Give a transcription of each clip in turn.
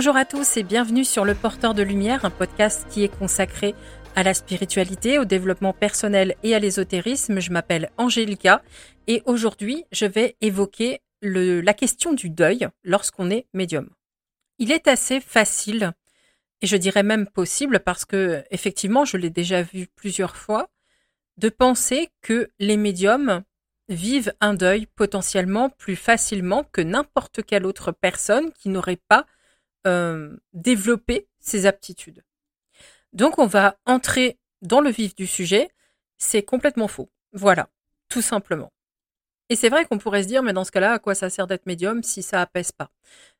Bonjour à tous et bienvenue sur Le Porteur de Lumière, un podcast qui est consacré à la spiritualité, au développement personnel et à l'ésotérisme. Je m'appelle Angélica et aujourd'hui je vais évoquer la question du deuil lorsqu'on est médium. Il est assez facile et je dirais même possible parce que effectivement je l'ai déjà vu plusieurs fois de penser que les médiums vivent un deuil potentiellement plus facilement que n'importe quelle autre personne qui n'aurait pas euh, développé ces aptitudes. Donc on va entrer dans le vif du sujet. C'est complètement faux. Voilà, tout simplement. Et c'est vrai qu'on pourrait se dire, mais dans ce cas-là, à quoi ça sert d'être médium si ça apaise pas?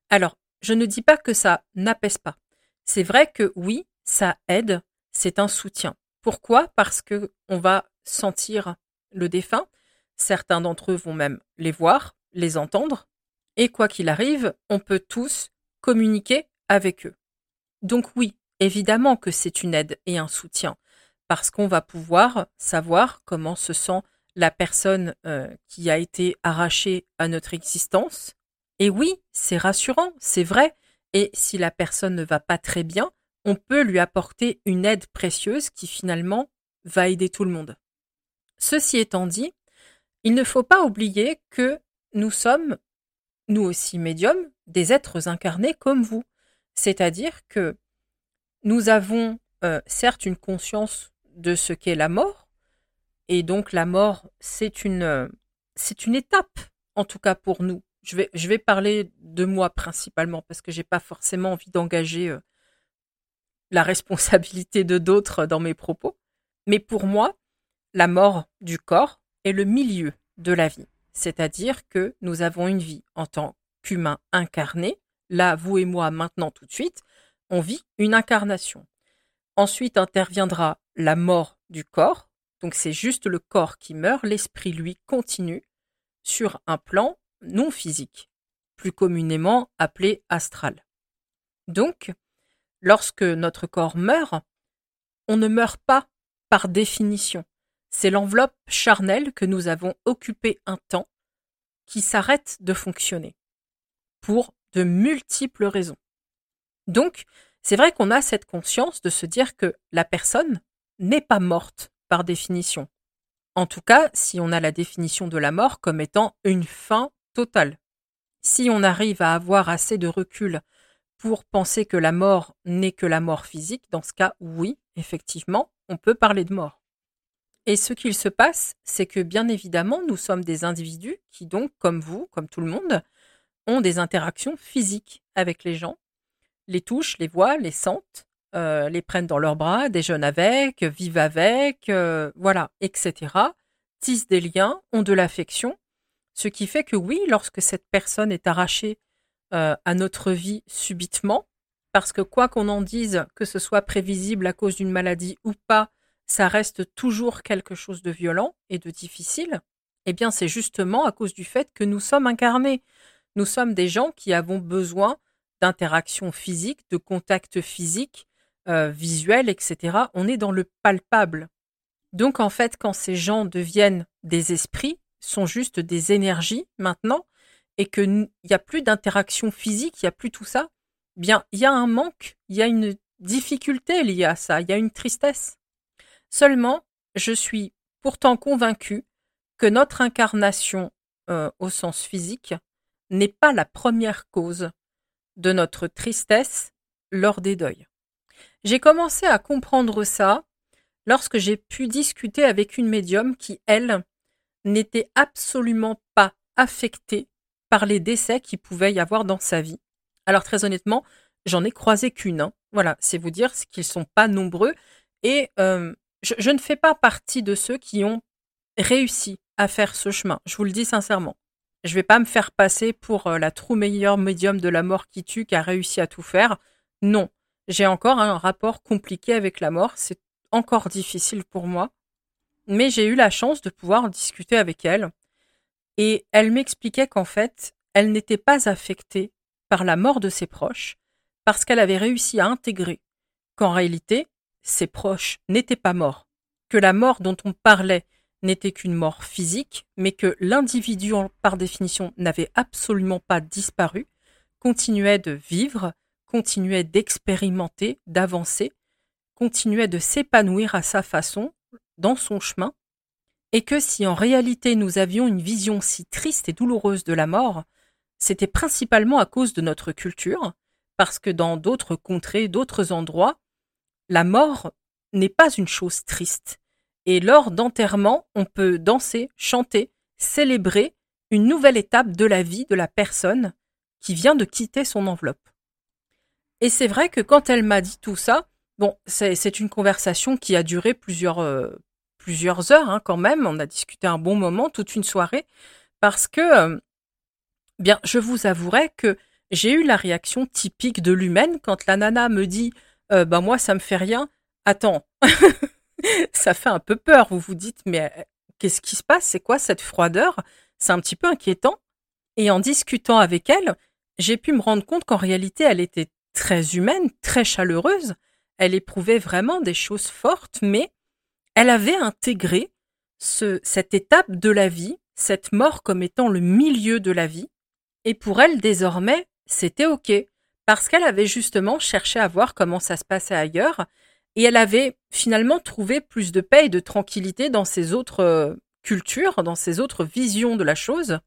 Alors, je ne dis pas que ça n'apaise pas. C'est vrai que oui, ça aide, c'est un soutien. Pourquoi? Parce que on va sentir le défunt. Certains d'entre eux vont même les voir, les entendre. Et quoi qu'il arrive, on peut tous communiquer avec eux. Donc oui, évidemment que c'est une aide et un soutien, parce qu'on va pouvoir savoir comment se sent la personne euh, qui a été arrachée à notre existence. Et oui, c'est rassurant, c'est vrai. Et si la personne ne va pas très bien, on peut lui apporter une aide précieuse qui finalement va aider tout le monde. Ceci étant dit, il ne faut pas oublier que nous sommes, nous aussi médiums, des êtres incarnés comme vous. C'est-à-dire que nous avons euh, certes une conscience de ce qu'est la mort, et donc la mort, c'est une, euh, c'est une étape, en tout cas pour nous. Je vais, parler de moi principalement, parce que j'ai pas forcément envie d'engager euh, la responsabilité de d'autres dans mes propos. Mais pour moi, la mort du corps est le milieu de la vie. C'est-à-dire que nous avons une vie en tant qu'humain incarné. Là, vous et moi, maintenant, tout de suite, on vit une incarnation. Ensuite interviendra la mort du corps. Donc c'est juste le corps qui meurt, l'esprit, lui, continue sur un plan non physique, plus communément appelé astral. Donc, lorsque notre corps meurt, on ne meurt pas par définition. C'est l'enveloppe charnelle que nous avons occupée un temps qui s'arrête de fonctionner pour de multiples raisons. Donc, c'est vrai qu'on a cette conscience de se dire que la personne n'est pas morte par définition. En tout cas, si on a la définition de la mort comme étant une fin totale. Si on arrive à avoir assez de recul pour penser que la mort n'est que la mort physique, dans ce cas, oui, effectivement, on peut parler de mort. Et ce qu'il se passe, c'est que bien évidemment, nous sommes des individus qui donc, comme vous, comme tout le monde, ont des interactions physiques avec les gens, les touchent, les voient, les sentent, euh, les prennent dans leurs bras, déjeunent avec, vivent avec, euh, voilà, etc. Tissent des liens, ont de l'affection, ce qui fait que oui, lorsque cette personne est arrachée euh, à notre vie subitement, parce que quoi qu'on en dise, que ce soit prévisible à cause d'une maladie ou pas, ça reste toujours quelque chose de violent et de difficile, eh bien c'est justement à cause du fait que nous sommes incarnés. Nous sommes des gens qui avons besoin d'interaction physique, de contact physique, euh, visuel, etc. On est dans le palpable. Donc en fait, quand ces gens deviennent des esprits, sont juste des énergies maintenant, et qu'il n'y a plus d'interaction physique, il n'y a plus tout ça, bien il y a un manque, il y a une difficulté liée à ça, il y a une tristesse. Seulement, je suis pourtant convaincu que notre incarnation euh, au sens physique n'est pas la première cause de notre tristesse lors des deuils. J'ai commencé à comprendre ça lorsque j'ai pu discuter avec une médium qui, elle, n'était absolument pas affectée par les décès qui pouvaient y avoir dans sa vie. Alors très honnêtement, j'en ai croisé qu'une. Hein. Voilà, c'est vous dire qu'ils sont pas nombreux. Et euh, je, ne fais pas partie de ceux qui ont réussi à faire ce chemin. Je vous le dis sincèrement. Je vais pas me faire passer pour euh, la true meilleure médium de la mort qui tue, qui a réussi à tout faire. Non, j'ai encore un rapport compliqué avec la mort. C'est encore difficile pour moi. Mais j'ai eu la chance de pouvoir discuter avec elle. Et elle m'expliquait qu'en fait, elle n'était pas affectée par la mort de ses proches, parce qu'elle avait réussi à intégrer qu'en réalité, ses proches n'étaient pas morts, que la mort dont on parlait n'était qu'une mort physique, mais que l'individu, par définition, n'avait absolument pas disparu, continuait de vivre, continuait d'expérimenter, d'avancer, continuait de s'épanouir à sa façon, dans son chemin, et que si en réalité nous avions une vision si triste et douloureuse de la mort, c'était principalement à cause de notre culture, parce que dans d'autres contrées, d'autres endroits, la mort n'est pas une chose triste. Et lors d'enterrement, on peut danser, chanter, célébrer une nouvelle étape de la vie de la personne qui vient de quitter son enveloppe. Et c'est vrai que quand elle m'a dit tout ça, bon, c'est une conversation qui a duré plusieurs, euh, heures hein, quand même. On a discuté un bon moment, toute une soirée, parce que, euh, bien, je vous avouerai que j'ai eu la réaction typique de l'humaine quand la nana me dit, euh, bah moi ça me fait rien. Attends, ça fait un peu peur. Vous vous dites, mais euh, qu'est-ce qui se passe? C'est quoi cette froideur? C'est un petit peu inquiétant. Et en discutant avec elle, j'ai pu me rendre compte qu'en réalité, elle était très humaine, très chaleureuse. Elle éprouvait vraiment des choses fortes, mais elle avait intégré ce, cette étape de la vie, cette mort comme étant le milieu de la vie. Et pour elle, désormais, c'était OK, parce qu'elle avait justement cherché à voir comment ça se passait ailleurs, et elle avait finalement trouvé plus de paix et de tranquillité dans ses autres euh, cultures, dans ses autres visions de la chose.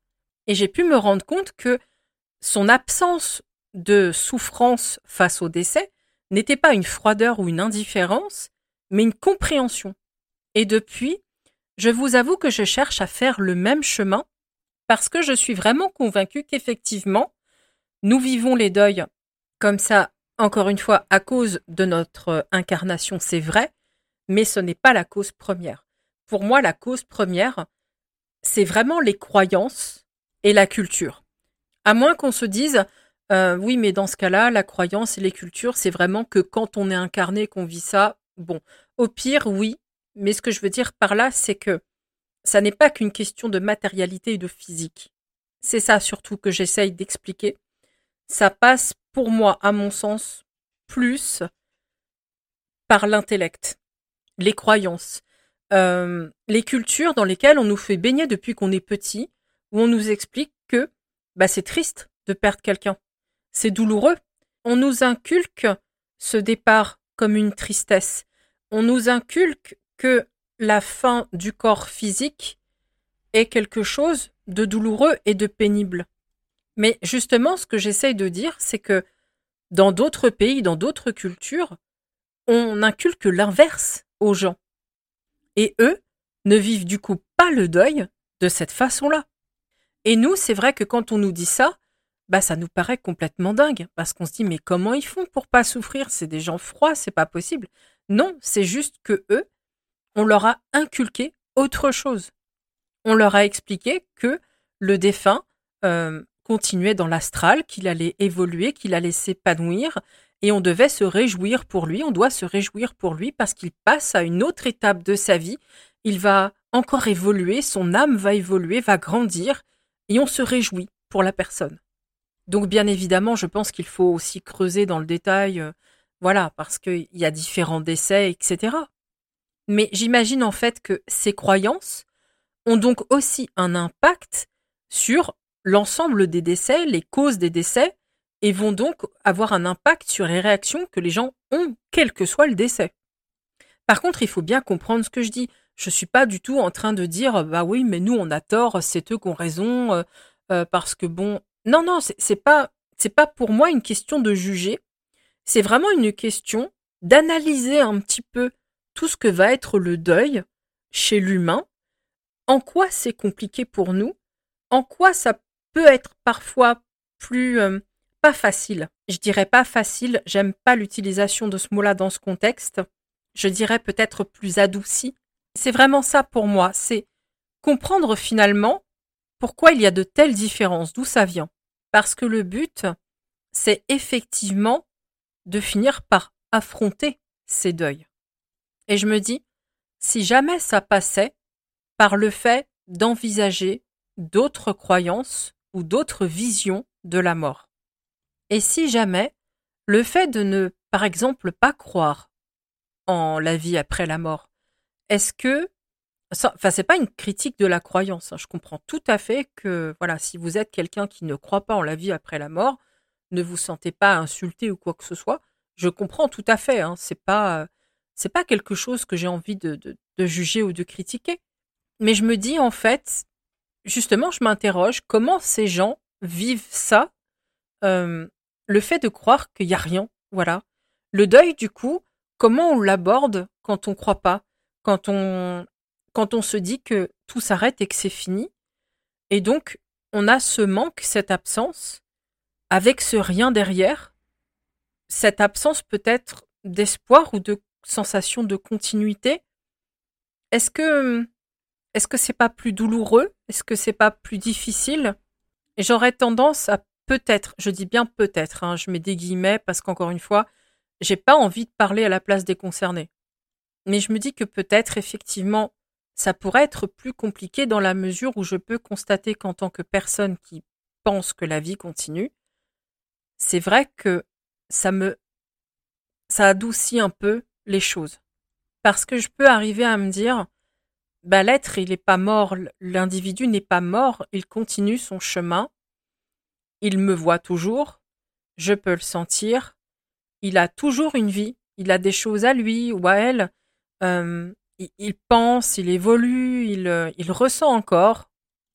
Et j'ai pu me rendre compte que son absence de souffrance face au décès n'était pas une froideur ou une indifférence, mais une compréhension. Et depuis, je vous avoue que je cherche à faire le même chemin parce que je suis vraiment convaincue qu'effectivement, nous vivons les deuils comme ça, encore une fois, à cause de notre incarnation, c'est vrai, mais ce n'est pas la cause première. Pour moi, la cause première, c'est vraiment les croyances et la culture. À moins qu'on se dise, euh, oui, mais dans ce cas-là, la croyance et les cultures, c'est vraiment que quand on est incarné, qu'on vit ça, bon, au pire, oui, mais ce que je veux dire par là, c'est que ça n'est pas qu'une question de matérialité et de physique. C'est ça surtout que j'essaye d'expliquer. Ça passe pour moi, à mon sens, plus par l'intellect, les croyances, euh, les cultures dans lesquelles on nous fait baigner depuis qu'on est petit, où on nous explique que bah, c'est triste de perdre quelqu'un, c'est douloureux. On nous inculque ce départ comme une tristesse. On nous inculque que la fin du corps physique est quelque chose de douloureux et de pénible. Mais justement, ce que j'essaye de dire, c'est que dans d'autres pays, dans d'autres cultures, on inculque l'inverse aux gens. Et eux ne vivent du coup pas le deuil de cette façon-là. Et nous, c'est vrai que quand on nous dit ça, bah ça nous paraît complètement dingue parce qu'on se dit mais comment ils font pour pas souffrir? C'est des gens froids, c'est pas possible. Non, c'est juste que eux, on leur a inculqué autre chose. On leur a expliqué que le défunt euh, continuait dans l'astral, qu'il allait évoluer, qu'il allait s'épanouir, et on devait se réjouir pour lui, on doit se réjouir pour lui parce qu'il passe à une autre étape de sa vie, il va encore évoluer, son âme va évoluer, va grandir, et on se réjouit pour la personne. Donc bien évidemment, je pense qu'il faut aussi creuser dans le détail, euh, voilà, parce qu'il y a différents décès, etc. Mais j'imagine en fait que ces croyances ont donc aussi un impact sur l'ensemble des décès, les causes des décès, et vont donc avoir un impact sur les réactions que les gens ont, quel que soit le décès. Par contre, il faut bien comprendre ce que je dis. Je suis pas du tout en train de dire bah oui, mais nous on a tort, c'est eux qui ont raison, euh, euh, parce que bon, non non, c'est pas pas pour moi une question de juger. C'est vraiment une question d'analyser un petit peu tout ce que va être le deuil chez l'humain, en quoi c'est compliqué pour nous, en quoi ça peut être parfois plus euh, pas facile. Je dirais pas facile, j'aime pas l'utilisation de ce mot-là dans ce contexte. Je dirais peut-être plus adouci. C'est vraiment ça pour moi, c'est comprendre finalement pourquoi il y a de telles différences, d'où ça vient. Parce que le but, c'est effectivement de finir par affronter ces deuils. Et je me dis, si jamais ça passait par le fait d'envisager d'autres croyances ou d'autres visions de la mort. Et si jamais le fait de ne, par exemple, pas croire en la vie après la mort, est-ce que Enfin, c'est pas une critique de la croyance. Hein. Je comprends tout à fait que, voilà, si vous êtes quelqu'un qui ne croit pas en la vie après la mort, ne vous sentez pas insulté ou quoi que ce soit. Je comprends tout à fait. Hein, c'est pas c'est pas quelque chose que j'ai envie de, juger ou de critiquer. Mais je me dis en fait, justement, je m'interroge comment ces gens vivent ça, euh, le fait de croire qu'il y a rien, voilà. Le deuil, du coup, comment on l'aborde quand on croit pas, quand on quand on se dit que tout s'arrête et que c'est fini, et donc on a ce manque, cette absence, avec ce rien derrière, cette absence peut-être d'espoir ou de sensation de continuité? Est-ce que est-ce que c'est pas plus douloureux? Est-ce que c'est pas plus difficile? Et j'aurais tendance à peut-être, je dis bien peut-être, hein, je mets des guillemets parce qu'encore une fois, j'ai pas envie de parler à la place des concernés. Mais je me dis que peut-être effectivement, ça pourrait être plus compliqué dans la mesure où je peux constater qu'en tant que personne qui pense que la vie continue, c'est vrai que ça me ça adoucit un peu les choses. Parce que je peux arriver à me dire, bah, l'être, il n'est pas mort, l'individu n'est pas mort, il continue son chemin, il me voit toujours, je peux le sentir, il a toujours une vie, il a des choses à lui ou à elle, il, pense, il évolue, il, euh, il ressent encore.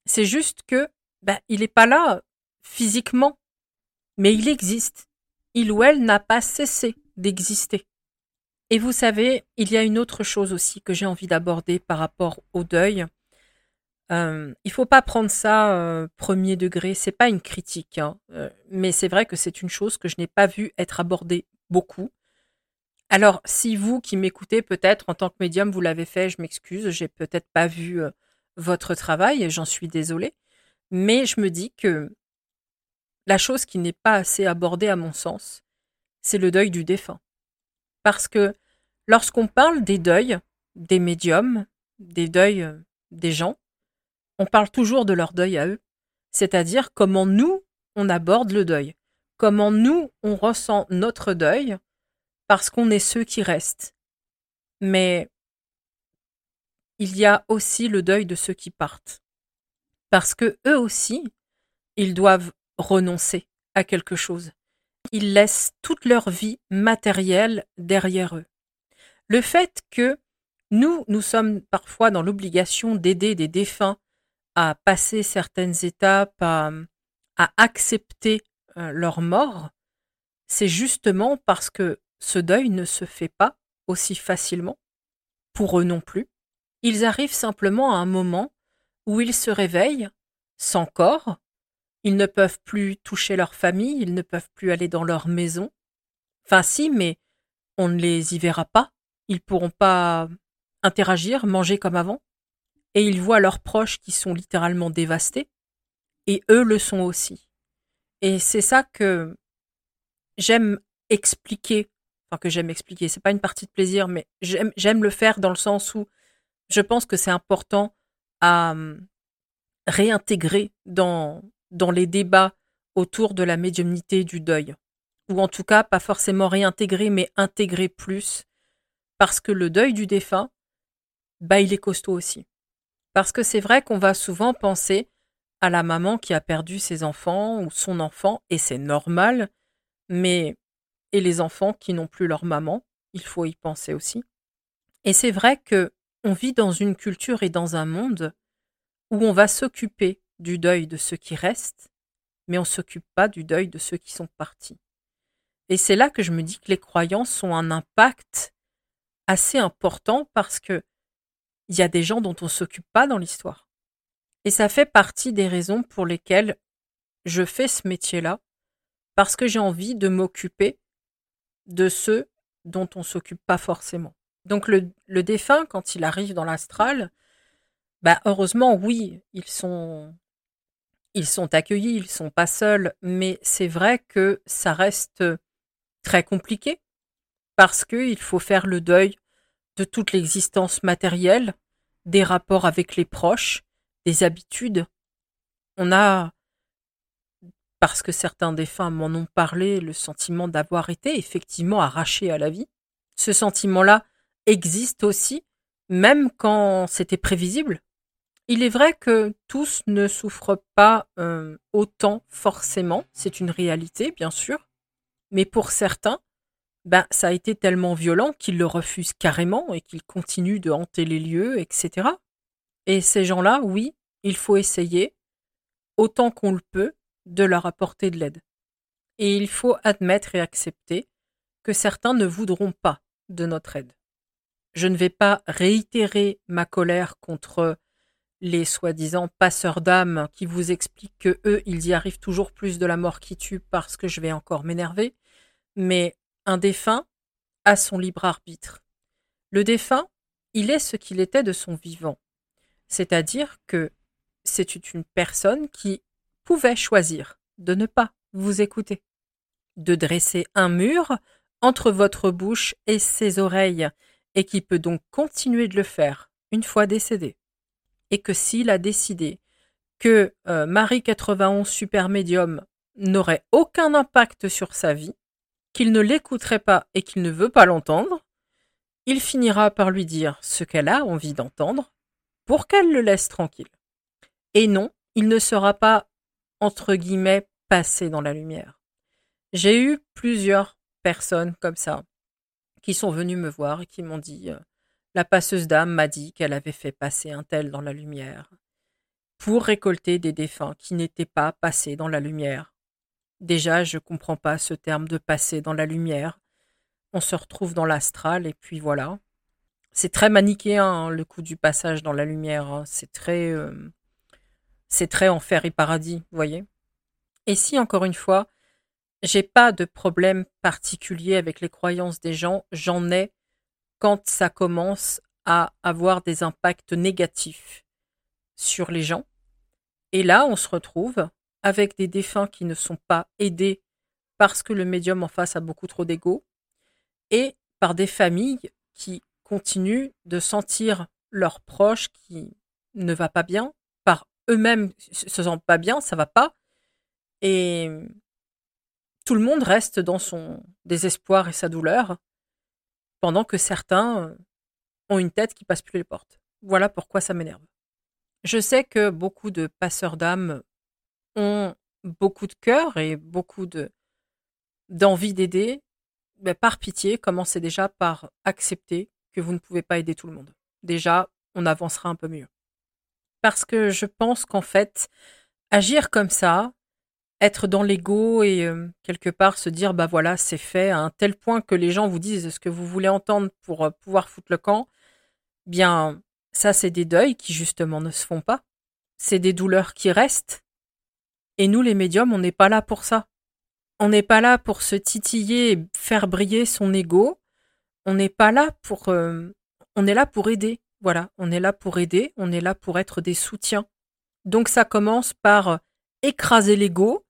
C'est juste que bah, il n'est pas là physiquement, mais il existe. Il ou elle n'a pas cessé d'exister. Et vous savez, il y a une autre chose aussi que j'ai envie d'aborder par rapport au deuil. Euh, il faut pas prendre ça euh, premier degré, c'est pas une critique, hein. euh, mais c'est vrai que c'est une chose que je n'ai pas vu être abordée beaucoup. Alors, si vous qui m'écoutez peut-être en tant que médium, vous l'avez fait, je m'excuse, j'ai peut-être pas vu euh, votre travail et j'en suis désolée, mais je me dis que la chose qui n'est pas assez abordée à mon sens, c'est le deuil du défunt. Parce que lorsqu'on parle des deuils, des médiums, des deuils euh, des gens, on parle toujours de leur deuil à eux, c'est-à-dire comment nous, on aborde le deuil, comment nous, on ressent notre deuil, parce qu'on est ceux qui restent. Mais il y a aussi le deuil de ceux qui partent, parce que eux aussi, ils doivent renoncer à quelque chose ils laissent toute leur vie matérielle derrière eux. Le fait que nous, nous sommes parfois dans l'obligation d'aider des défunts à passer certaines étapes, à, accepter euh, leur mort, c'est justement parce que ce deuil ne se fait pas aussi facilement, pour eux non plus. Ils arrivent simplement à un moment où ils se réveillent sans corps, ils ne peuvent plus toucher leur famille, ils ne peuvent plus aller dans leur maison. Enfin si, mais on ne les y verra pas. Ils pourront pas interagir, manger comme avant. Et ils voient leurs proches qui sont littéralement dévastés. Et eux le sont aussi. Et c'est ça que j'aime expliquer. Enfin, que j'aime expliquer. C'est pas une partie de plaisir, mais j'aime le faire dans le sens où je pense que c'est important à hum, réintégrer dans, dans les débats autour de la médiumnité du deuil. Ou en tout cas, pas forcément réintégrer, mais intégrer plus. Parce que le deuil du défunt, bah, il est costaud aussi. Parce que c'est vrai qu'on va souvent penser à la maman qui a perdu ses enfants ou son enfant, et c'est normal, mais et les enfants qui n'ont plus leur maman, il faut y penser aussi. Et c'est vrai que on vit dans une culture et dans un monde où on va s'occuper du deuil de ceux qui restent, mais on ne s'occupe pas du deuil de ceux qui sont partis. Et c'est là que je me dis que les croyances ont un impact assez important parce que il y a des gens dont on ne s'occupe pas dans l'histoire. Et ça fait partie des raisons pour lesquelles je fais ce métier-là, parce que j'ai envie de m'occuper de ceux dont on ne s'occupe pas forcément. Donc le, défunt, quand il arrive dans l'astral, bah heureusement, oui, ils sont ils sont accueillis, ils sont pas seuls, mais c'est vrai que ça reste très compliqué parce qu'il faut faire le deuil de toute l'existence matérielle, des rapports avec les proches, des habitudes. On a, parce que certains défunts m'en ont parlé, le sentiment d'avoir été effectivement arraché à la vie. Ce sentiment-là existe aussi, même quand c'était prévisible. Il est vrai que tous ne souffrent pas euh, autant forcément, c'est une réalité bien sûr, mais pour certains, ben, ça a été tellement violent qu'ils le refusent carrément et qu'ils continuent de hanter les lieux, etc. Et ces gens-là, oui, il faut essayer, autant qu'on le peut, de leur apporter de l'aide. Et il faut admettre et accepter que certains ne voudront pas de notre aide. Je ne vais pas réitérer ma colère contre les soi-disant passeurs d'âmes qui vous expliquent que eux, ils y arrivent toujours plus de la mort qui tue parce que je vais encore m'énerver. Mais un défunt a son libre arbitre. Le défunt, il est ce qu'il était de son vivant. C'est-à-dire que c'est une personne qui pouvait choisir de ne pas vous écouter, de dresser un mur entre votre bouche et ses oreilles, et qui peut donc continuer de le faire une fois décédé et que s'il a décidé que euh, Marie 91 Super Médium n'aurait aucun impact sur sa vie, qu'il ne l'écouterait pas et qu'il ne veut pas l'entendre, il finira par lui dire ce qu'elle a envie d'entendre pour qu'elle le laisse tranquille. Et non, il ne sera pas, entre guillemets, passé dans la lumière. J'ai eu plusieurs personnes comme ça qui sont venues me voir et qui m'ont dit euh, la passeuse d'âme m'a dit qu'elle avait fait passer un tel dans la lumière, pour récolter des défunts qui n'étaient pas passés dans la lumière. Déjà, je comprends pas ce terme de passer dans la lumière. On se retrouve dans l'astral et puis voilà. C'est très manichéen le coup du passage dans la lumière. Hein. C'est très, euh, c'est très enfer et paradis, vous voyez. Et si encore une fois, j'ai pas de problème particulier avec les croyances des gens, j'en ai quand ça commence à avoir des impacts négatifs sur les gens. Et là, on se retrouve avec des défunts qui ne sont pas aidés parce que le médium en face a beaucoup trop d'ego et par des familles qui continuent de sentir leurs proches qui ne va pas bien, par eux-mêmes se sentent pas bien, ça va pas. Et tout le monde reste dans son désespoir et sa douleur pendant que certains ont une tête qui passe plus les portes. Voilà pourquoi ça m'énerve. Je sais que beaucoup de passeurs d'âmes ont beaucoup de cœur et beaucoup de d'envie d'aider. Mais par pitié, commencez déjà par accepter que vous ne pouvez pas aider tout le monde. Déjà, on avancera un peu mieux. Parce que je pense qu'en fait, agir comme ça, être dans l'ego et euh, quelque part se dire bah voilà c'est fait à un tel point que les gens vous disent ce que vous voulez entendre pour euh, pouvoir foutre le camp. Bien ça c'est des deuils qui justement ne se font pas. C'est des douleurs qui restent. Et nous les médiums on n'est pas là pour ça. On n'est pas là pour se titiller et faire briller son ego. On n'est pas là pour euh, on est là pour aider. Voilà on est là pour aider. On est là pour être des soutiens. Donc ça commence par écraser l'ego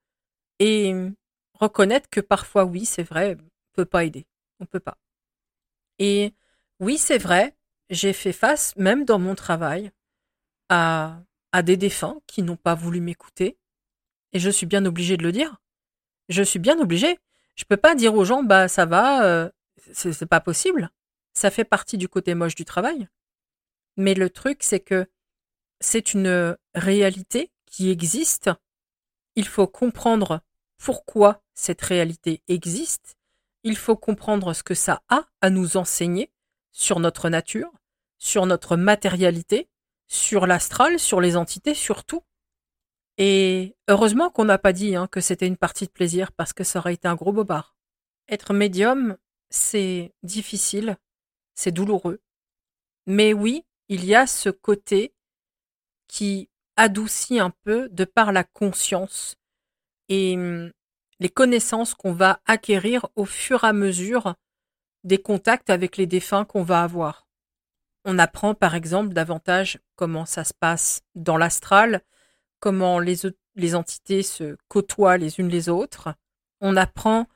et reconnaître que parfois, oui, c'est vrai, on peut pas aider. On peut pas. Et oui, c'est vrai, j'ai fait face, même dans mon travail, à, à des défunts qui n'ont pas voulu m'écouter. Et je suis bien obligée de le dire. Je suis bien obligée. Je peux pas dire aux gens, bah, ça va, euh, c'est pas possible. Ça fait partie du côté moche du travail. Mais le truc, c'est que c'est une réalité qui existe. Il faut comprendre pourquoi cette réalité existe, il faut comprendre ce que ça a à nous enseigner sur notre nature, sur notre matérialité, sur l'astral, sur les entités, sur tout. Et heureusement qu'on n'a pas dit hein, que c'était une partie de plaisir parce que ça aurait été un gros bobard. Être médium, c'est difficile, c'est douloureux. Mais oui, il y a ce côté qui adoucit un peu de par la conscience et hum, les connaissances qu'on va acquérir au fur et à mesure des contacts avec les défunts qu'on va avoir. On apprend par exemple davantage comment ça se passe dans l'astral, comment les, les entités se côtoient les unes les autres. On apprend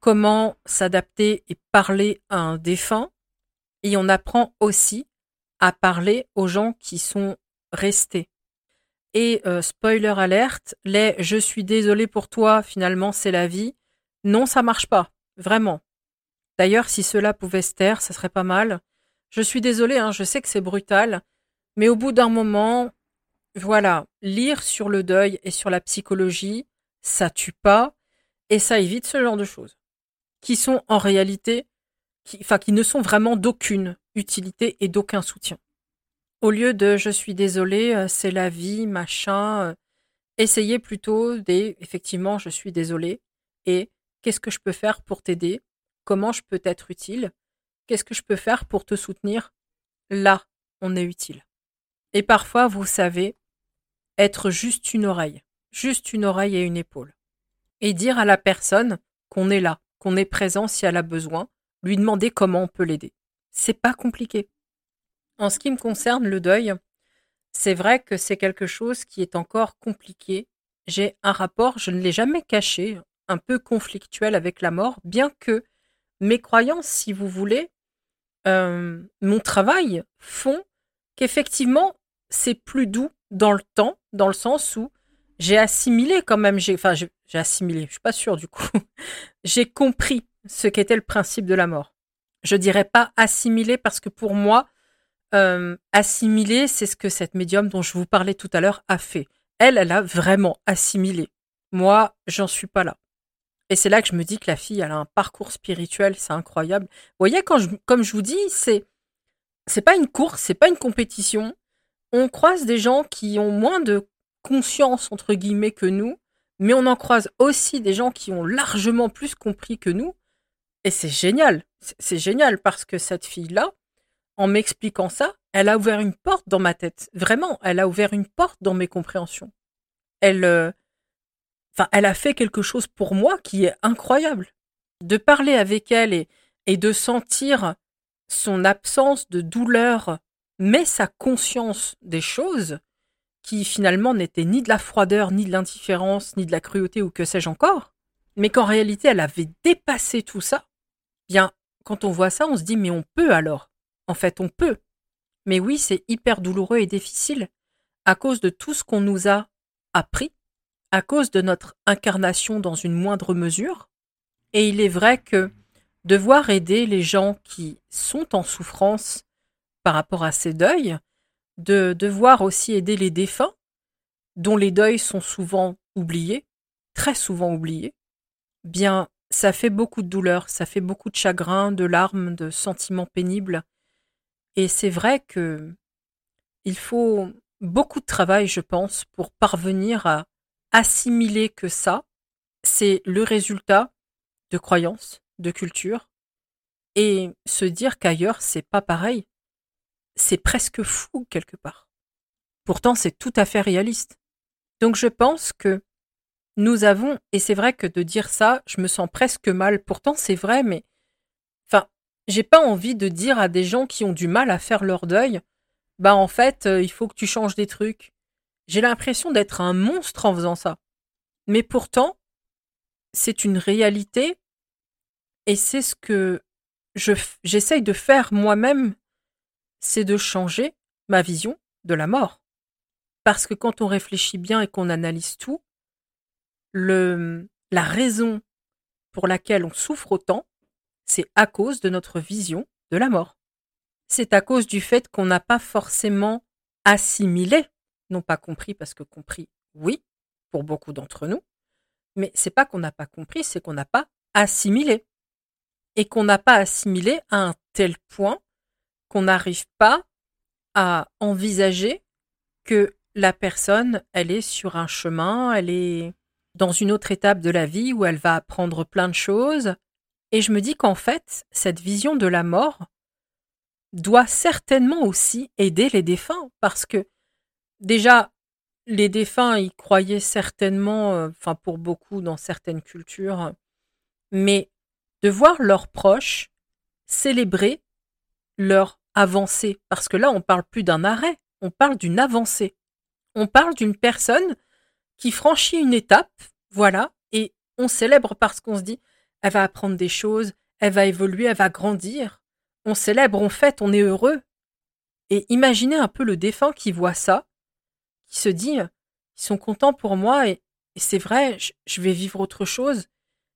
comment s'adapter et parler à un défunt. Et on apprend aussi à parler aux gens qui sont restés. Et euh, spoiler alerte, les je suis désolé pour toi, finalement c'est la vie. Non, ça marche pas, vraiment. D'ailleurs, si cela pouvait se taire, ça serait pas mal. Je suis désolé, hein, je sais que c'est brutal, mais au bout d'un moment, voilà, lire sur le deuil et sur la psychologie, ça tue pas et ça évite ce genre de choses qui sont en réalité, qui, ne sont vraiment d'aucune utilité et d'aucun soutien. Au lieu de je suis désolé, euh, c'est la vie, machin, euh, essayez plutôt des effectivement je suis désolé et qu'est-ce que je peux faire pour t'aider? Comment je peux être utile? Qu'est-ce que je peux faire pour te soutenir? Là, on est utile. Et parfois, vous savez, être juste une oreille, juste une oreille et une épaule. Et dire à la personne qu'on est là, qu'on est présent si elle a besoin, lui demander comment on peut l'aider. C'est pas compliqué. En ce qui me concerne, le deuil, c'est vrai que c'est quelque chose qui est encore compliqué. J'ai un rapport, je ne l'ai jamais caché, un peu conflictuel avec la mort, bien que mes croyances, si vous voulez, euh, mon travail font qu'effectivement, c'est plus doux dans le temps, dans le sens où j'ai assimilé quand même, j'ai, enfin, j'ai assimilé, je suis pas sûre du coup, j'ai compris ce qu'était le principe de la mort. Je dirais pas assimilé parce que pour moi, euh, assimiler, c'est ce que cette médium dont je vous parlais tout à l'heure a fait. Elle, elle a vraiment assimilé. Moi, j'en suis pas là. Et c'est là que je me dis que la fille, elle a un parcours spirituel, c'est incroyable. Vous voyez, comme je vous dis, c'est c'est pas une course, c'est pas une compétition. On croise des gens qui ont moins de conscience entre guillemets que nous, mais on en croise aussi des gens qui ont largement plus compris que nous. Et c'est génial, c'est génial parce que cette fille-là, en m'expliquant ça, elle a ouvert une porte dans ma tête. Vraiment, elle a ouvert une porte dans mes compréhensions. Elle, euh, elle a fait quelque chose pour moi qui est incroyable. De parler avec elle et, et de sentir son absence de douleur, mais sa conscience des choses, qui finalement n'était ni de la froideur, ni de l'indifférence, ni de la cruauté ou que sais-je encore, mais qu'en réalité elle avait dépassé tout ça, bien, quand on voit ça, on se dit mais on peut alors. En fait, on peut. Mais oui, c'est hyper douloureux et difficile à cause de tout ce qu'on nous a appris à cause de notre incarnation dans une moindre mesure. Et il est vrai que devoir aider les gens qui sont en souffrance par rapport à ces deuils, de devoir aussi aider les défunts, dont les deuils sont souvent oubliés, très souvent oubliés, bien, ça fait beaucoup de douleur, ça fait beaucoup de chagrin, de larmes, de sentiments pénibles. Et c'est vrai que il faut beaucoup de travail, je pense, pour parvenir à assimiler que ça, c'est le résultat de croyances, de culture, et se dire qu'ailleurs c'est pas pareil, c'est presque fou quelque part. Pourtant, c'est tout à fait réaliste. Donc je pense que nous avons, et c'est vrai que de dire ça, je me sens presque mal. Pourtant, c'est vrai, mais j'ai pas envie de dire à des gens qui ont du mal à faire leur deuil, bah en fait, euh, il faut que tu changes des trucs. J'ai l'impression d'être un monstre en faisant ça. Mais pourtant, c'est une réalité et c'est ce que j'essaye de faire moi-même, c'est de changer ma vision de la mort. Parce que quand on réfléchit bien et qu'on analyse tout, le, la raison pour laquelle on souffre autant, c'est à cause de notre vision de la mort. C'est à cause du fait qu'on n'a pas forcément assimilé non pas compris parce que compris, oui, pour beaucoup d'entre nous, mais c'est pas qu'on n'a pas compris, c'est qu'on n'a pas assimilé. Et qu'on n'a pas assimilé à un tel point qu'on n'arrive pas à envisager que la personne, elle est sur un chemin, elle est dans une autre étape de la vie où elle va apprendre plein de choses. Et je me dis qu'en fait, cette vision de la mort doit certainement aussi aider les défunts parce que déjà, les défunts y croyaient certainement, euh, enfin pour beaucoup dans certaines cultures, mais de voir leurs proches célébrer leur avancée, parce que là on parle plus d'un arrêt, on parle d'une avancée. On parle d'une personne qui franchit une étape, voilà, et on célèbre parce qu'on se dit, elle va apprendre des choses, elle va évoluer, elle va grandir. On célèbre, on fête, on est heureux. Et imaginez un peu le défunt qui voit ça qui se dit ils sont contents pour moi et, c'est vrai, je, vais vivre autre chose,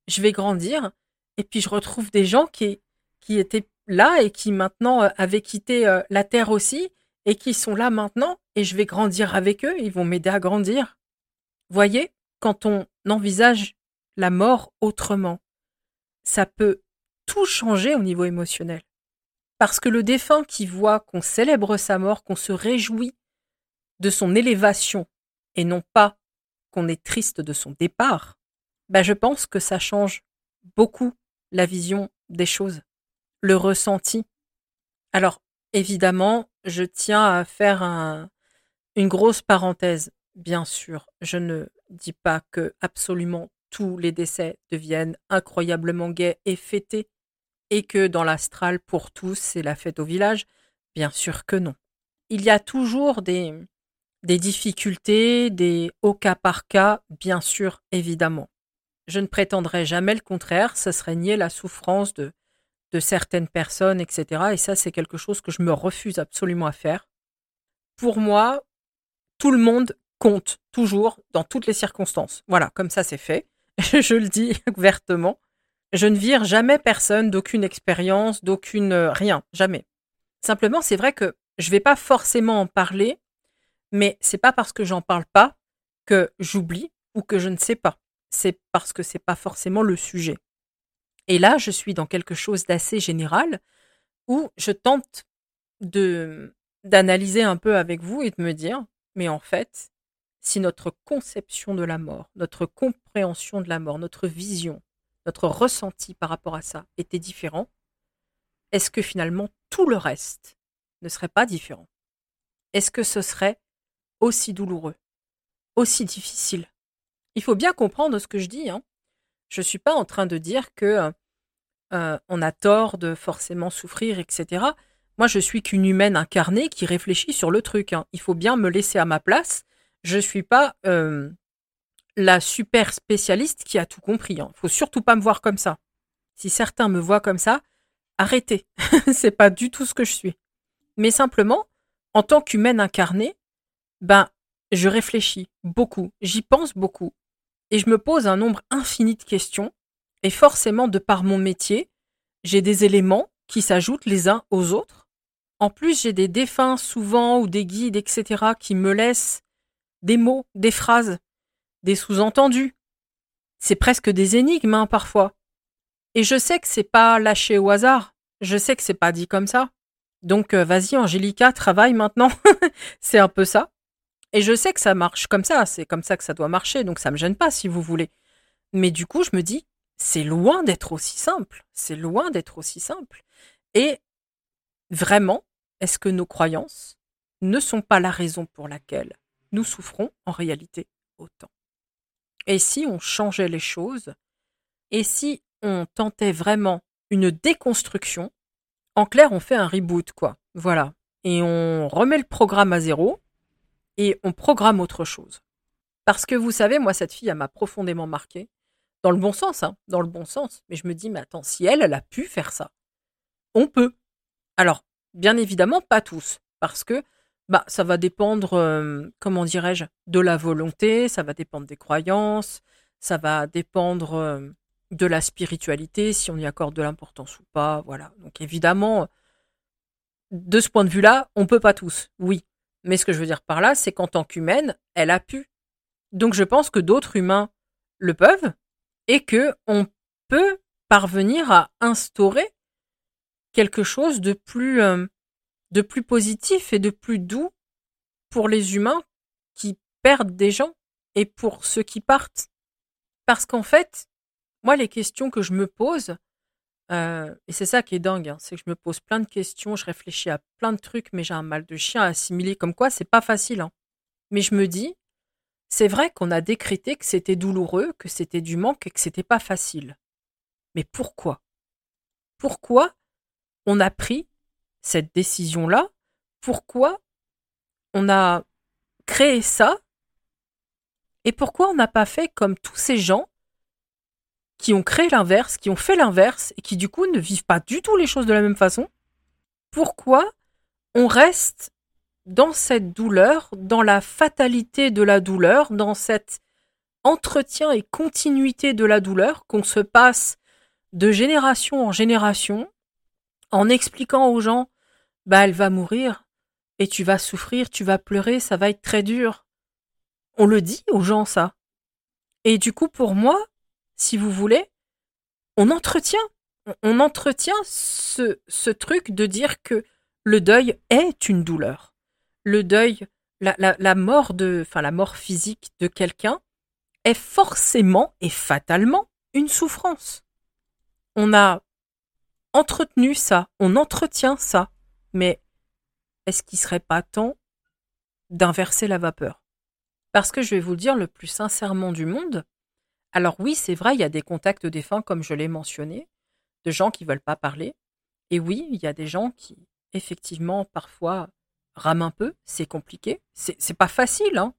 je vais grandir et puis je retrouve des gens qui qui étaient là et qui maintenant euh, avaient quitté euh, la terre aussi et qui sont là maintenant et je vais grandir avec eux, ils vont m'aider à grandir. Voyez, quand on envisage la mort autrement, ça peut tout changer au niveau émotionnel. Parce que le défunt qui voit qu'on célèbre sa mort, qu'on se réjouit de son élévation et non pas qu'on est triste de son départ, bah je pense que ça change beaucoup la vision des choses, le ressenti. Alors, évidemment, je tiens à faire une grosse parenthèse. Bien sûr, je ne dis pas que absolument tous les décès deviennent incroyablement gais et fêtés, et que dans l'astral, pour tous, c'est la fête au village. Bien sûr que non. Il y a toujours des, difficultés, des au cas par cas, bien sûr, évidemment. Je ne prétendrai jamais le contraire, ce serait nier la souffrance de, de certaines personnes, etc. Et ça, c'est quelque chose que je me refuse absolument à faire. Pour moi, tout le monde compte toujours dans toutes les circonstances. Voilà, comme ça c'est fait. je le dis ouvertement. Je ne vire jamais personne d'aucune expérience, d'aucune rien, jamais. Simplement, c'est vrai que je vais pas forcément en parler, mais c'est pas parce que j'en parle pas que j'oublie ou que je ne sais pas. C'est parce que c'est pas forcément le sujet. Et là, je suis dans quelque chose d'assez général où je tente de d'analyser un peu avec vous et de me dire, mais en fait, si notre conception de la mort, notre compréhension de la mort, notre vision, notre ressenti par rapport à ça était différent, est-ce que finalement tout le reste ne serait pas différent? Est-ce que ce serait aussi douloureux, aussi difficile? Il faut bien comprendre ce que je dis. Hein. Je ne suis pas en train de dire que euh, on a tort de forcément souffrir, etc. Moi, je suis qu'une humaine incarnée qui réfléchit sur le truc. Hein. Il faut bien me laisser à ma place. Je ne suis pas euh, la super spécialiste qui a tout compris. Hein. Faut surtout pas me voir comme ça. Si certains me voient comme ça, arrêtez. C'est pas du tout ce que je suis. Mais simplement, en tant qu'humaine incarnée, ben, je réfléchis beaucoup, j'y pense beaucoup, et je me pose un nombre infini de questions, et forcément, de par mon métier, j'ai des éléments qui s'ajoutent les uns aux autres. En plus, j'ai des défunts souvent ou des guides, etc., qui me laissent des mots, des phrases, des sous-entendus. C'est presque des énigmes, hein, parfois. Et je sais que c'est pas lâché au hasard. Je sais que c'est pas dit comme ça. Donc, euh, vas-y, Angélica, travaille maintenant. c'est un peu ça. Et je sais que ça marche comme ça, c'est comme ça que ça doit marcher, donc ça me gêne pas si vous voulez. Mais du coup, je me dis, c'est loin d'être aussi simple, c'est loin d'être aussi simple. Et vraiment, est-ce que nos croyances ne sont pas la raison pour laquelle nous souffrons en réalité autant Et si on changeait les choses Et si on tentait vraiment une déconstruction En clair, on fait un reboot, quoi. Voilà. Et on remet le programme à zéro et on programme autre chose. Parce que vous savez, moi, cette fille, elle m'a profondément marqué. Dans le bon sens, hein, dans le bon sens. Mais je me dis, mais attends, si elle, elle a pu faire ça, on peut. Alors, bien évidemment, pas tous. Parce que bah, ça va dépendre, euh, comment dirais-je, de la volonté, ça va dépendre des croyances, ça va dépendre euh, de la spiritualité, si on y accorde de l'importance ou pas. Voilà. Donc évidemment, de ce point de vue-là, on peut pas tous, oui. Mais ce que je veux dire par là, c'est qu'en tant qu'humaine, elle a pu. Donc je pense que d'autres humains le peuvent et que on peut parvenir à instaurer quelque chose de plus euh, de plus positif et de plus doux pour les humains qui perdent des gens et pour ceux qui partent. Parce qu'en fait, moi les questions que je me pose, euh, et c'est ça qui est dingue, hein, c'est que je me pose plein de questions, je réfléchis à plein de trucs, mais j'ai un mal de chien à assimiler comme quoi c'est pas facile. Hein. Mais je me dis, c'est vrai qu'on a décrété que c'était douloureux, que c'était du manque et que c'était pas facile. Mais pourquoi? Pourquoi on a pris cette décision-là Pourquoi on a créé ça Et pourquoi on n'a pas fait comme tous ces gens qui ont créé l'inverse, qui ont fait l'inverse et qui du coup ne vivent pas du tout les choses de la même façon, pourquoi on reste dans cette douleur, dans la fatalité de la douleur, dans cet entretien et continuité de la douleur qu'on se passe de génération en génération en expliquant aux gens bah elle va mourir et tu vas souffrir, tu vas pleurer, ça va être très dur. On le dit aux gens, ça. Et du coup, pour moi, si vous voulez, on entretient, on entretient ce, truc de dire que le deuil est une douleur. Le deuil, la, la, mort de, la mort physique de quelqu'un est forcément et fatalement une souffrance. On a entretenu ça, on entretient ça, mais est-ce qu'il serait pas temps d'inverser la vapeur? Parce que je vais vous le dire le plus sincèrement du monde. Alors oui, c'est vrai, il y a des contacts défunts, comme je l'ai mentionné, de gens qui veulent pas parler. Et oui, il y a des gens qui, effectivement, parfois, rament un peu, c'est compliqué. C'est pas facile, hein.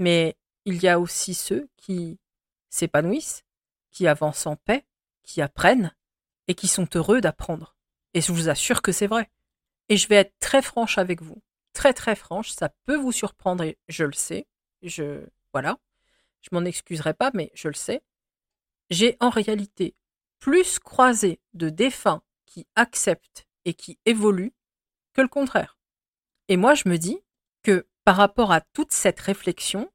Mais il y a aussi ceux qui s'épanouissent, qui avancent en paix, qui apprennent et qui sont heureux d'apprendre. Et je vous assure que c'est vrai. Et je vais être très franche avec vous. Très très franche, ça peut vous surprendre et je le sais. Je voilà. Je m'en excuserai pas mais je le sais. J'ai en réalité plus croisé de défunts qui acceptent et qui évoluent que le contraire. Et moi je me dis que par rapport à toute cette réflexion,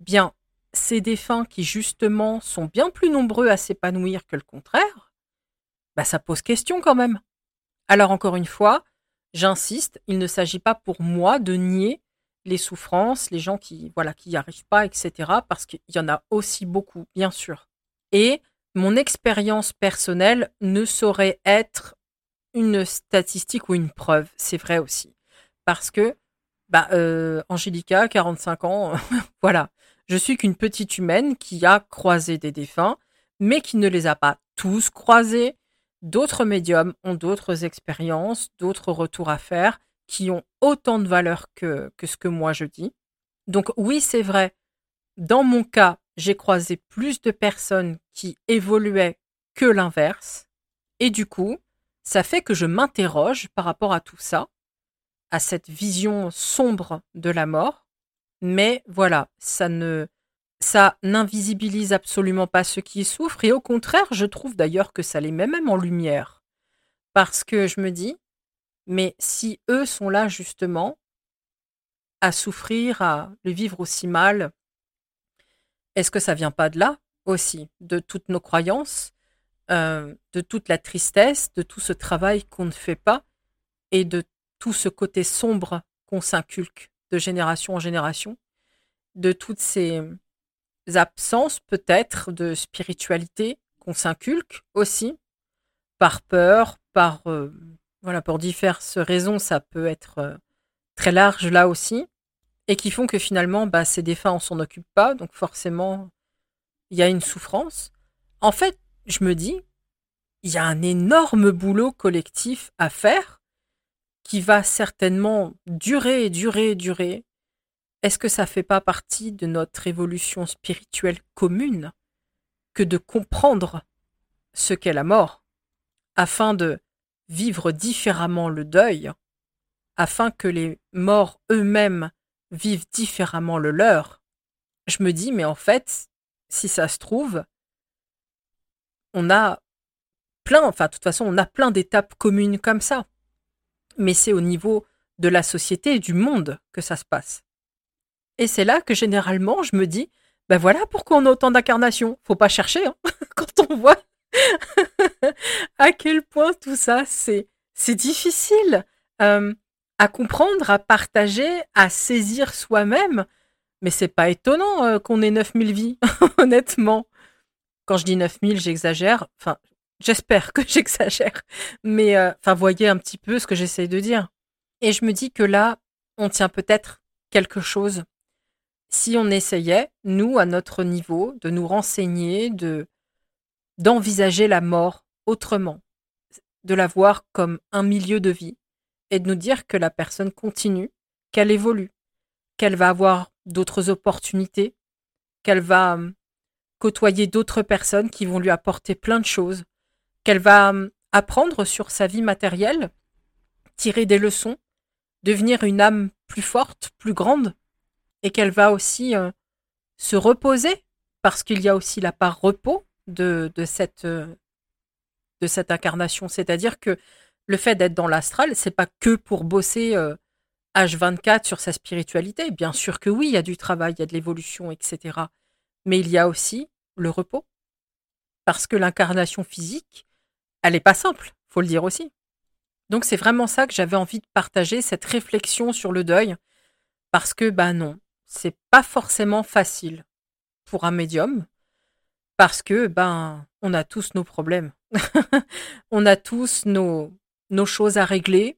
bien ces défunts qui justement sont bien plus nombreux à s'épanouir que le contraire, bah ça pose question quand même. Alors encore une fois, j'insiste, il ne s'agit pas pour moi de nier les souffrances, les gens qui voilà qui n'y arrivent pas, etc. Parce qu'il y en a aussi beaucoup, bien sûr. Et mon expérience personnelle ne saurait être une statistique ou une preuve, c'est vrai aussi, parce que bah euh, Angélica, 45 ans, voilà, je suis qu'une petite humaine qui a croisé des défunts, mais qui ne les a pas tous croisés. D'autres médiums ont d'autres expériences, d'autres retours à faire, qui ont autant de valeur que, que ce que moi je dis. Donc oui, c'est vrai, dans mon cas, j'ai croisé plus de personnes qui évoluaient que l'inverse. Et du coup, ça fait que je m'interroge par rapport à tout ça, à cette vision sombre de la mort, mais voilà, ça ne ça n'invisibilise absolument pas ceux qui souffrent et au contraire, je trouve d'ailleurs que ça les met même en lumière. Parce que je me dis, mais si eux sont là justement à souffrir, à le vivre aussi mal, est-ce que ça vient pas de là aussi, de toutes nos croyances, euh, de toute la tristesse, de tout ce travail qu'on ne fait pas et de tout ce côté sombre qu'on s'inculque de génération en génération, de toutes ces absences peut-être de spiritualité qu'on s'inculque aussi, par peur, par euh, voilà, pour diverses raisons, ça peut être euh, très large là aussi, et qui font que finalement, bah, ces défunts, on s'en occupe pas, donc forcément, il y a une souffrance. En fait, je me dis, il y a un énorme boulot collectif à faire qui va certainement durer durer durer, est-ce que ça fait pas partie de notre évolution spirituelle commune que de comprendre ce qu'est la mort, afin de vivre différemment le deuil, afin que les morts eux-mêmes vivent différemment le leur? Je me dis, mais en fait, si ça se trouve, on a plein, enfin, de toute façon, on a plein d'étapes communes comme ça mais c'est au niveau de la société et du monde que ça se passe. Et c'est là que généralement je me dis, ben voilà pourquoi on a autant d'incarnations. Faut pas chercher hein, quand on voit à quel point tout ça c'est difficile euh, à comprendre, à partager, à saisir soi-même. Mais c'est pas étonnant euh, qu'on ait 9000 vies, honnêtement. Quand je dis 9000, j'exagère. Enfin, J'espère que j'exagère. Mais euh, enfin, voyez un petit peu ce que j'essaie de dire. Et je me dis que là, on tient peut-être quelque chose. Si on essayait, nous, à notre niveau, de nous renseigner, de d'envisager la mort autrement, de la voir comme un milieu de vie, et de nous dire que la personne continue, qu'elle évolue, qu'elle va avoir d'autres opportunités, qu'elle va hum, côtoyer d'autres personnes qui vont lui apporter plein de choses, qu'elle va hum, apprendre sur sa vie matérielle, tirer des leçons, devenir une âme plus forte, plus grande, et qu'elle va aussi euh, se reposer, parce qu'il y a aussi la part repos de, de, cette, euh, de cette incarnation. C'est-à-dire que le fait d'être dans l'astral, c'est pas que pour bosser H24 sur sa spiritualité. Bien sûr que oui, il y a du travail, il y a de l'évolution, etc. Mais il y a aussi le repos. Parce que l'incarnation physique, elle n'est pas simple, faut le dire aussi. Donc c'est vraiment ça que j'avais envie de partager, cette réflexion sur le deuil. Parce que, ben non, c'est pas forcément facile pour un médium. Parce que, ben, on a tous nos problèmes. on a tous nos, nos choses à régler.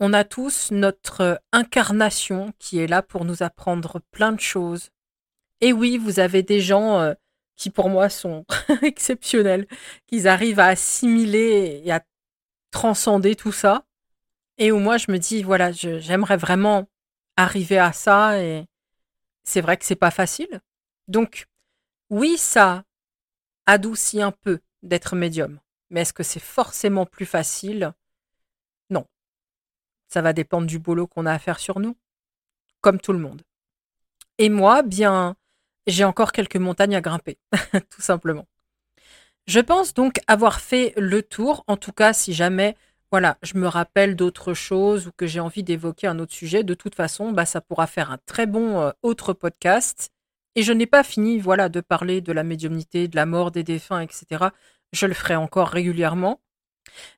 On a tous notre incarnation qui est là pour nous apprendre plein de choses. Et oui, vous avez des gens euh, qui pour moi sont exceptionnels, qui arrivent à assimiler et à transcender tout ça. Et où moi je me dis, voilà, j'aimerais vraiment arriver à ça c'est vrai que c'est pas facile. Donc, oui, ça adoucit un peu d'être médium. Mais est-ce que c'est forcément plus facile? Non. Ça va dépendre du boulot qu'on a à faire sur nous, comme tout le monde. Et moi, bien, j'ai encore quelques montagnes à grimper, tout simplement. Je pense donc avoir fait le tour, en tout cas si jamais voilà, je me rappelle d'autres choses ou que j'ai envie d'évoquer un autre sujet, de toute façon, bah, ça pourra faire un très bon euh, autre podcast. Et je n'ai pas fini, voilà, de parler de la médiumnité, de la mort des défunts, etc. Je le ferai encore régulièrement.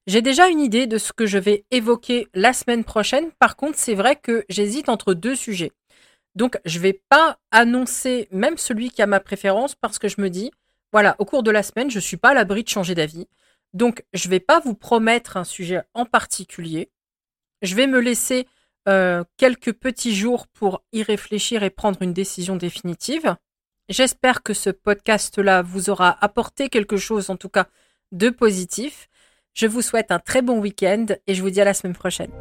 J'ai déjà une idée de ce que je vais évoquer la semaine prochaine. Par contre, c'est vrai que j'hésite entre deux sujets. Donc, je ne vais pas annoncer même celui qui a ma préférence parce que je me dis, voilà, au cours de la semaine, je ne suis pas à l'abri de changer d'avis. Donc, je ne vais pas vous promettre un sujet en particulier. Je vais me laisser euh, quelques petits jours pour y réfléchir et prendre une décision définitive. J'espère que ce podcast-là vous aura apporté quelque chose, en tout cas, de positif. Je vous souhaite un très bon week-end et je vous dis à la semaine prochaine.